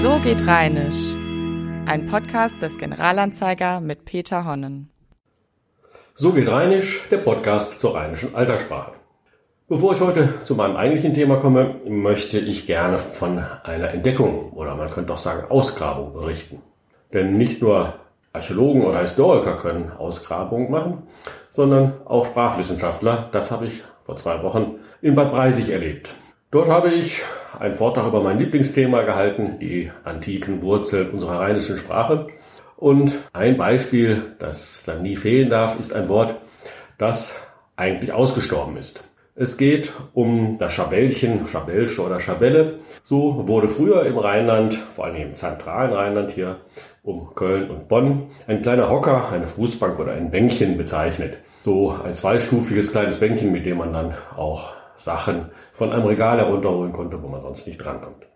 So geht Rheinisch. Ein Podcast des Generalanzeiger mit Peter Honnen. So geht Rheinisch, der Podcast zur rheinischen Alterssprache. Bevor ich heute zu meinem eigentlichen Thema komme, möchte ich gerne von einer Entdeckung oder man könnte auch sagen Ausgrabung berichten. Denn nicht nur Archäologen oder Historiker können Ausgrabungen machen, sondern auch Sprachwissenschaftler. Das habe ich vor zwei Wochen in Bad Breisig erlebt. Dort habe ich einen Vortrag über mein Lieblingsthema gehalten, die antiken Wurzeln unserer rheinischen Sprache. Und ein Beispiel, das dann nie fehlen darf, ist ein Wort, das eigentlich ausgestorben ist. Es geht um das Schabellchen, Schabelsche oder Schabelle. So wurde früher im Rheinland, vor allem im zentralen Rheinland hier um Köln und Bonn, ein kleiner Hocker, eine Fußbank oder ein Bänkchen bezeichnet. So ein zweistufiges kleines Bänkchen, mit dem man dann auch Sachen von einem Regal herunterholen konnte, wo man sonst nicht drankommt.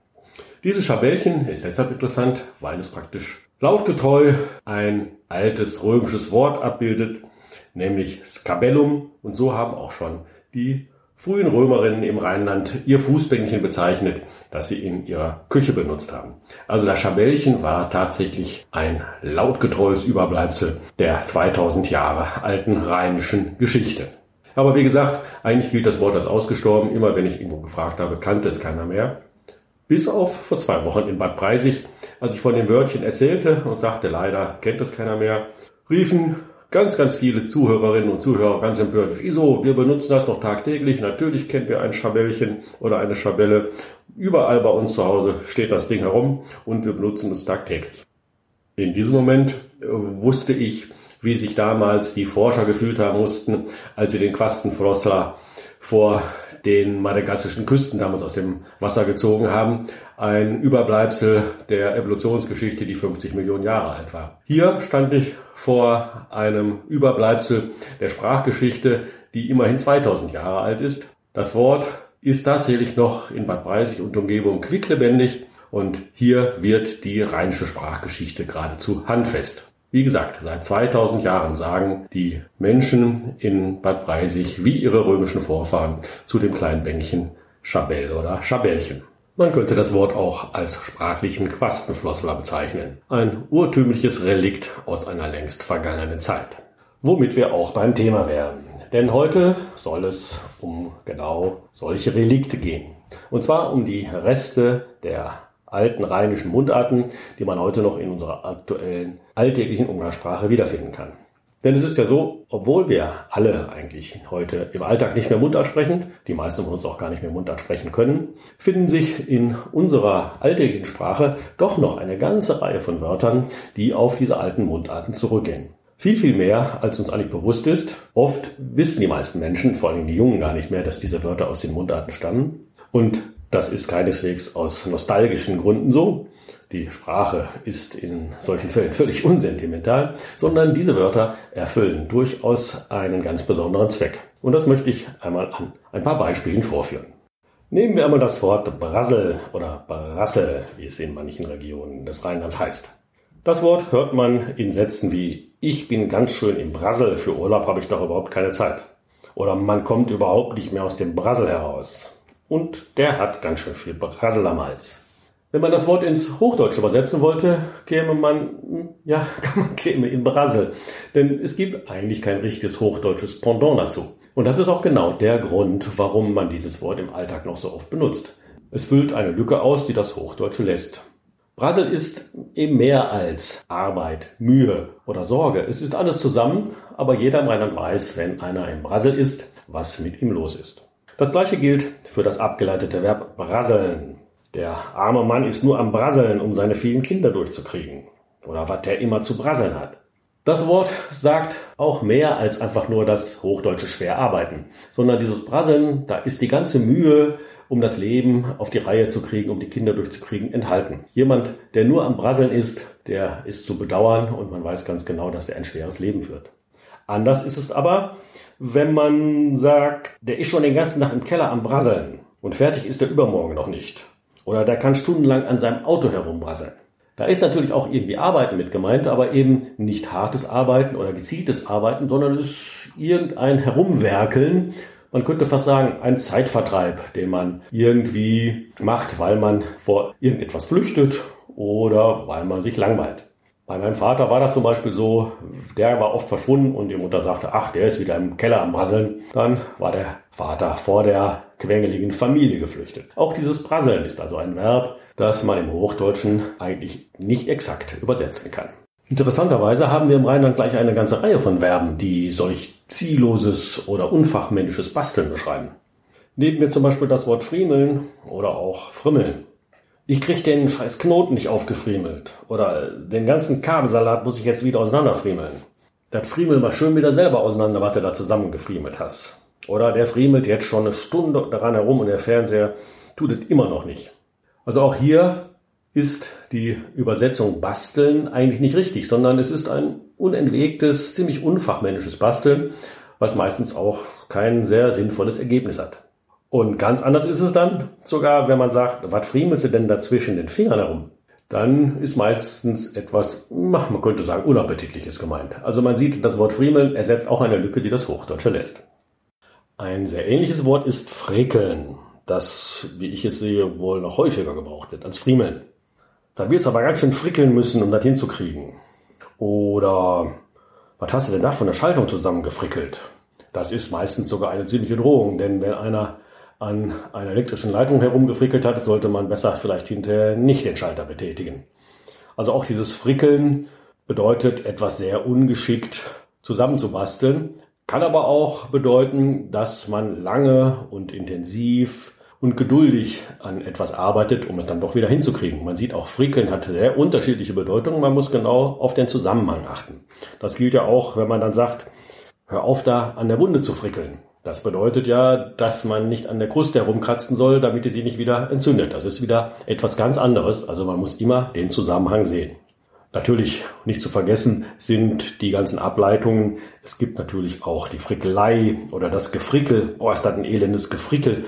Dieses Schabellchen ist deshalb interessant, weil es praktisch lautgetreu ein altes römisches Wort abbildet, nämlich Scabellum. Und so haben auch schon die frühen Römerinnen im Rheinland ihr Fußbänkchen bezeichnet, das sie in ihrer Küche benutzt haben. Also das Schabellchen war tatsächlich ein lautgetreues Überbleibsel der 2000 Jahre alten rheinischen Geschichte. Aber wie gesagt, eigentlich gilt das Wort als ausgestorben. Immer wenn ich irgendwo gefragt habe, kannte es keiner mehr. Bis auf vor zwei Wochen in Bad Breisig, als ich von dem Wörtchen erzählte und sagte, leider kennt es keiner mehr, riefen ganz, ganz viele Zuhörerinnen und Zuhörer ganz empört, wieso, wir benutzen das noch tagtäglich, natürlich kennen wir ein Schabellchen oder eine Schabelle, überall bei uns zu Hause steht das Ding herum und wir benutzen es tagtäglich. In diesem Moment äh, wusste ich, wie sich damals die Forscher gefühlt haben mussten, als sie den Quastenflosser vor den madagassischen Küsten damals aus dem Wasser gezogen haben. Ein Überbleibsel der Evolutionsgeschichte, die 50 Millionen Jahre alt war. Hier stand ich vor einem Überbleibsel der Sprachgeschichte, die immerhin 2000 Jahre alt ist. Das Wort ist tatsächlich noch in Bad Breisig und Umgebung quicklebendig und hier wird die rheinische Sprachgeschichte geradezu handfest. Wie gesagt, seit 2000 Jahren sagen die Menschen in Bad Breisig wie ihre römischen Vorfahren zu dem kleinen Bänkchen Schabell oder Schabellchen. Man könnte das Wort auch als sprachlichen Quastenflossler bezeichnen. Ein urtümliches Relikt aus einer längst vergangenen Zeit. Womit wir auch beim Thema wären. Denn heute soll es um genau solche Relikte gehen. Und zwar um die Reste der alten rheinischen Mundarten, die man heute noch in unserer aktuellen alltäglichen Umgangssprache wiederfinden kann. Denn es ist ja so, obwohl wir alle eigentlich heute im Alltag nicht mehr Mundart sprechen, die meisten von uns auch gar nicht mehr Mundart sprechen können, finden sich in unserer alltäglichen Sprache doch noch eine ganze Reihe von Wörtern, die auf diese alten Mundarten zurückgehen. Viel, viel mehr, als uns eigentlich bewusst ist. Oft wissen die meisten Menschen, vor allem die Jungen, gar nicht mehr, dass diese Wörter aus den Mundarten stammen. Und das ist keineswegs aus nostalgischen Gründen so. Die Sprache ist in solchen Fällen völlig unsentimental, sondern diese Wörter erfüllen durchaus einen ganz besonderen Zweck. Und das möchte ich einmal an ein paar Beispielen vorführen. Nehmen wir einmal das Wort Brassel oder Brassel, wie es in manchen Regionen des Rheinlands heißt. Das Wort hört man in Sätzen wie Ich bin ganz schön im Brassel, für Urlaub habe ich doch überhaupt keine Zeit. Oder man kommt überhaupt nicht mehr aus dem Brassel heraus und der hat ganz schön viel Brassel am Hals. Wenn man das Wort ins Hochdeutsche übersetzen wollte, käme man, ja, käme in Brassel. Denn es gibt eigentlich kein richtiges hochdeutsches Pendant dazu. Und das ist auch genau der Grund, warum man dieses Wort im Alltag noch so oft benutzt. Es füllt eine Lücke aus, die das Hochdeutsche lässt. Brassel ist eben mehr als Arbeit, Mühe oder Sorge. Es ist alles zusammen, aber jeder im Rheinland weiß, wenn einer im Brassel ist, was mit ihm los ist. Das gleiche gilt für das abgeleitete Verb brasseln. Der arme Mann ist nur am Brasseln, um seine vielen Kinder durchzukriegen. Oder was der immer zu brasseln hat. Das Wort sagt auch mehr als einfach nur das hochdeutsche schwer arbeiten, sondern dieses Brasseln, da ist die ganze Mühe, um das Leben auf die Reihe zu kriegen, um die Kinder durchzukriegen, enthalten. Jemand, der nur am Brasseln ist, der ist zu bedauern und man weiß ganz genau, dass er ein schweres Leben führt. Anders ist es aber, wenn man sagt, der ist schon den ganzen Tag im Keller am Brasseln und fertig ist er übermorgen noch nicht. Oder der kann stundenlang an seinem Auto herumbrasseln. Da ist natürlich auch irgendwie Arbeiten mit gemeint, aber eben nicht hartes Arbeiten oder gezieltes Arbeiten, sondern es ist irgendein Herumwerkeln. Man könnte fast sagen, ein Zeitvertreib, den man irgendwie macht, weil man vor irgendetwas flüchtet oder weil man sich langweilt. Bei meinem Vater war das zum Beispiel so, der war oft verschwunden und die Mutter sagte, ach, der ist wieder im Keller am Brasseln. Dann war der Vater vor der quengeligen Familie geflüchtet. Auch dieses Brasseln ist also ein Verb, das man im Hochdeutschen eigentlich nicht exakt übersetzen kann. Interessanterweise haben wir im Rheinland gleich eine ganze Reihe von Verben, die solch zielloses oder unfachmännisches Basteln beschreiben. Nehmen wir zum Beispiel das Wort friemeln oder auch frimmeln. Ich krieg den scheiß Knoten nicht aufgefriemelt. Oder den ganzen Kabelsalat muss ich jetzt wieder auseinanderfriemeln. Das friemel mal schön wieder selber auseinander, was du da zusammengefriemelt hast. Oder der friemelt jetzt schon eine Stunde daran herum und der Fernseher tut es immer noch nicht. Also auch hier ist die Übersetzung basteln eigentlich nicht richtig, sondern es ist ein unentlegtes, ziemlich unfachmännisches Basteln, was meistens auch kein sehr sinnvolles Ergebnis hat. Und ganz anders ist es dann sogar, wenn man sagt, was friemelst du denn da zwischen den Fingern herum? Dann ist meistens etwas, man könnte sagen, unappetitliches gemeint. Also man sieht, das Wort friemeln ersetzt auch eine Lücke, die das Hochdeutsche lässt. Ein sehr ähnliches Wort ist frekeln, das, wie ich es sehe, wohl noch häufiger gebraucht wird als friemeln. Da wirst du aber ganz schön frickeln müssen, um das hinzukriegen. Oder was hast du denn da von der Schaltung zusammengefrickelt? Das ist meistens sogar eine ziemliche Drohung, denn wenn einer an einer elektrischen Leitung herumgefrickelt hat, sollte man besser vielleicht hinterher nicht den Schalter betätigen. Also auch dieses Frickeln bedeutet etwas sehr ungeschickt zusammenzubasteln, kann aber auch bedeuten, dass man lange und intensiv und geduldig an etwas arbeitet, um es dann doch wieder hinzukriegen. Man sieht auch, Frickeln hat sehr unterschiedliche Bedeutungen. Man muss genau auf den Zusammenhang achten. Das gilt ja auch, wenn man dann sagt, hör auf da an der Wunde zu frickeln. Das bedeutet ja, dass man nicht an der Kruste herumkratzen soll, damit die sich nicht wieder entzündet. Das ist wieder etwas ganz anderes. Also man muss immer den Zusammenhang sehen. Natürlich nicht zu vergessen sind die ganzen Ableitungen. Es gibt natürlich auch die Frickelei oder das Gefrickel. Boah, ist das ein elendes Gefrickel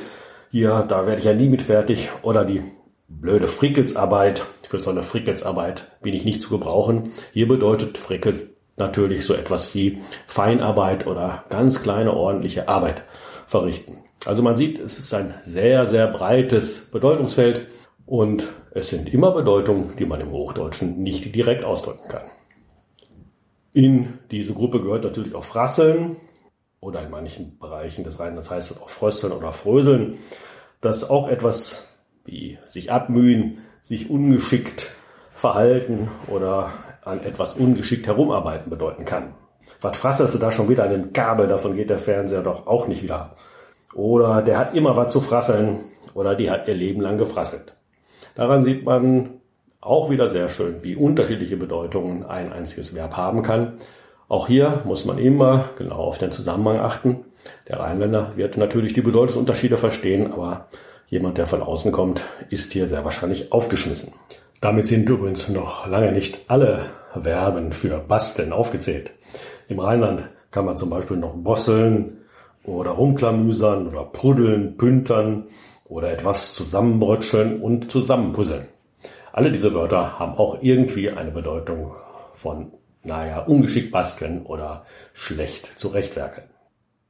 hier, da werde ich ja nie mit fertig. Oder die blöde Frickelsarbeit. Für so eine Frickelsarbeit bin ich nicht zu gebrauchen. Hier bedeutet Frickels natürlich so etwas wie Feinarbeit oder ganz kleine ordentliche Arbeit verrichten. Also man sieht, es ist ein sehr, sehr breites Bedeutungsfeld und es sind immer Bedeutungen, die man im Hochdeutschen nicht direkt ausdrücken kann. In diese Gruppe gehört natürlich auch Frasseln oder in manchen Bereichen des Rheinlands heißt es auch Frösteln oder Fröseln, das auch etwas wie sich abmühen, sich ungeschickt verhalten oder an etwas ungeschickt herumarbeiten bedeuten kann. Was frasselst du da schon wieder an dem Kabel? Davon geht der Fernseher doch auch nicht wieder. Oder der hat immer was zu frasseln oder die hat ihr Leben lang gefrasselt. Daran sieht man auch wieder sehr schön, wie unterschiedliche Bedeutungen ein einziges Verb haben kann auch hier muss man immer genau auf den Zusammenhang achten. Der Rheinländer wird natürlich die Bedeutungsunterschiede verstehen, aber jemand, der von außen kommt, ist hier sehr wahrscheinlich aufgeschmissen. Damit sind übrigens noch lange nicht alle Verben für basteln aufgezählt. Im Rheinland kann man zum Beispiel noch bosseln oder rumklamüsern oder pruddeln, püntern oder etwas zusammenbrötscheln und zusammenpuzzeln. Alle diese Wörter haben auch irgendwie eine Bedeutung von naja, ungeschickt basteln oder schlecht zurechtwerkeln.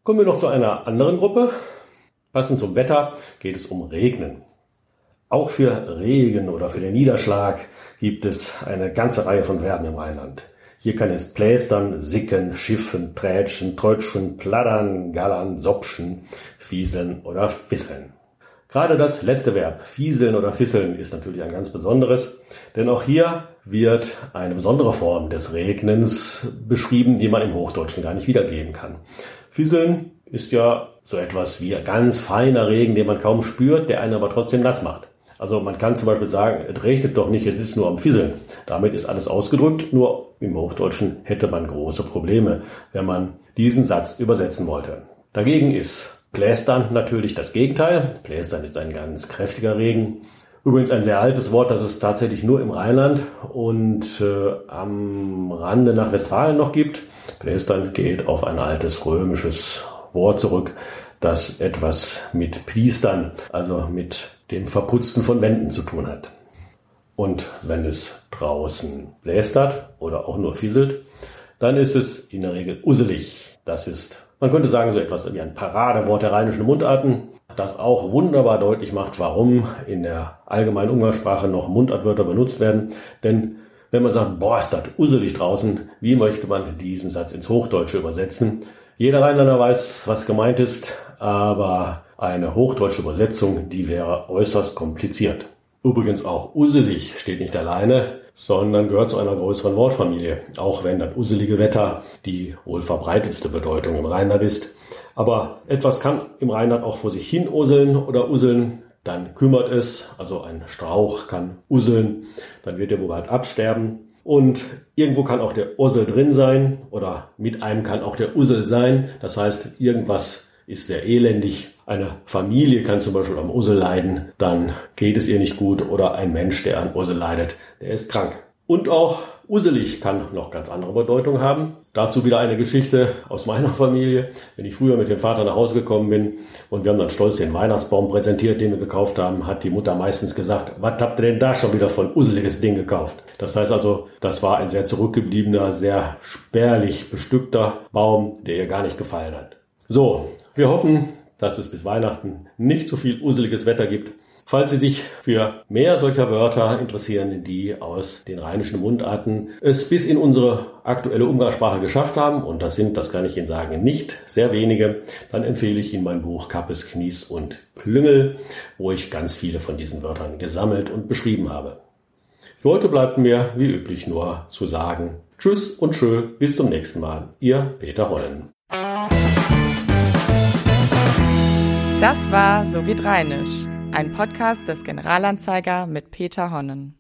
Kommen wir noch zu einer anderen Gruppe. Passend zum Wetter geht es um Regnen. Auch für Regen oder für den Niederschlag gibt es eine ganze Reihe von Verben im Rheinland. Hier kann es plästern, sicken, schiffen, trätschen, trötschen, plattern, gallern, sopschen, fieseln oder fisseln. Gerade das letzte Verb, fieseln oder fisseln, ist natürlich ein ganz besonderes, denn auch hier wird eine besondere Form des Regnens beschrieben, die man im Hochdeutschen gar nicht wiedergeben kann. Fieseln ist ja so etwas wie ein ganz feiner Regen, den man kaum spürt, der einen aber trotzdem nass macht. Also man kann zum Beispiel sagen, es regnet doch nicht, es ist nur am Fieseln. Damit ist alles ausgedrückt, nur im Hochdeutschen hätte man große Probleme, wenn man diesen Satz übersetzen wollte. Dagegen ist Plästern natürlich das Gegenteil. Plästern ist ein ganz kräftiger Regen. Übrigens ein sehr altes Wort, das es tatsächlich nur im Rheinland und äh, am Rande nach Westfalen noch gibt. Plästern geht auf ein altes römisches Wort zurück, das etwas mit Priestern, also mit dem Verputzen von Wänden zu tun hat. Und wenn es draußen blästert oder auch nur fieselt, dann ist es in der Regel uselig. Das ist man könnte sagen, so etwas wie ein Paradewort der rheinischen Mundarten. das auch wunderbar deutlich macht, warum in der allgemeinen Umgangssprache noch Mundartwörter benutzt werden. Denn wenn man sagt, boah, ist das uselig draußen, wie möchte man diesen Satz ins Hochdeutsche übersetzen? Jeder Rheinländer weiß, was gemeint ist, aber eine hochdeutsche Übersetzung, die wäre äußerst kompliziert. Übrigens auch uselig steht nicht alleine, sondern gehört zu einer größeren Wortfamilie, auch wenn das uselige Wetter die wohl verbreitetste Bedeutung im Rheinland ist. Aber etwas kann im Rheinland auch vor sich hin useln oder useln, dann kümmert es, also ein Strauch kann useln, dann wird er wohl bald absterben. Und irgendwo kann auch der Ussel drin sein oder mit einem kann auch der Ussel sein. Das heißt, irgendwas ist sehr elendig. Eine Familie kann zum Beispiel am Ussel leiden, dann geht es ihr nicht gut. Oder ein Mensch, der an Ussel leidet, der ist krank. Und auch uselig kann noch ganz andere Bedeutung haben. Dazu wieder eine Geschichte aus meiner Familie. Wenn ich früher mit dem Vater nach Hause gekommen bin und wir haben dann stolz den Weihnachtsbaum präsentiert, den wir gekauft haben, hat die Mutter meistens gesagt, was habt ihr denn da schon wieder von useliges Ding gekauft? Das heißt also, das war ein sehr zurückgebliebener, sehr spärlich bestückter Baum, der ihr gar nicht gefallen hat. So, wir hoffen, dass es bis Weihnachten nicht so viel useliges Wetter gibt. Falls Sie sich für mehr solcher Wörter interessieren, die aus den rheinischen Mundarten es bis in unsere aktuelle Umgangssprache geschafft haben, und das sind, das kann ich Ihnen sagen, nicht sehr wenige, dann empfehle ich Ihnen mein Buch Kappes, Knies und Klüngel, wo ich ganz viele von diesen Wörtern gesammelt und beschrieben habe. Für heute bleibt mir wie üblich nur zu sagen Tschüss und Tschö, bis zum nächsten Mal. Ihr Peter Hollen. Das war So geht Rheinisch, ein Podcast des Generalanzeiger mit Peter Honnen.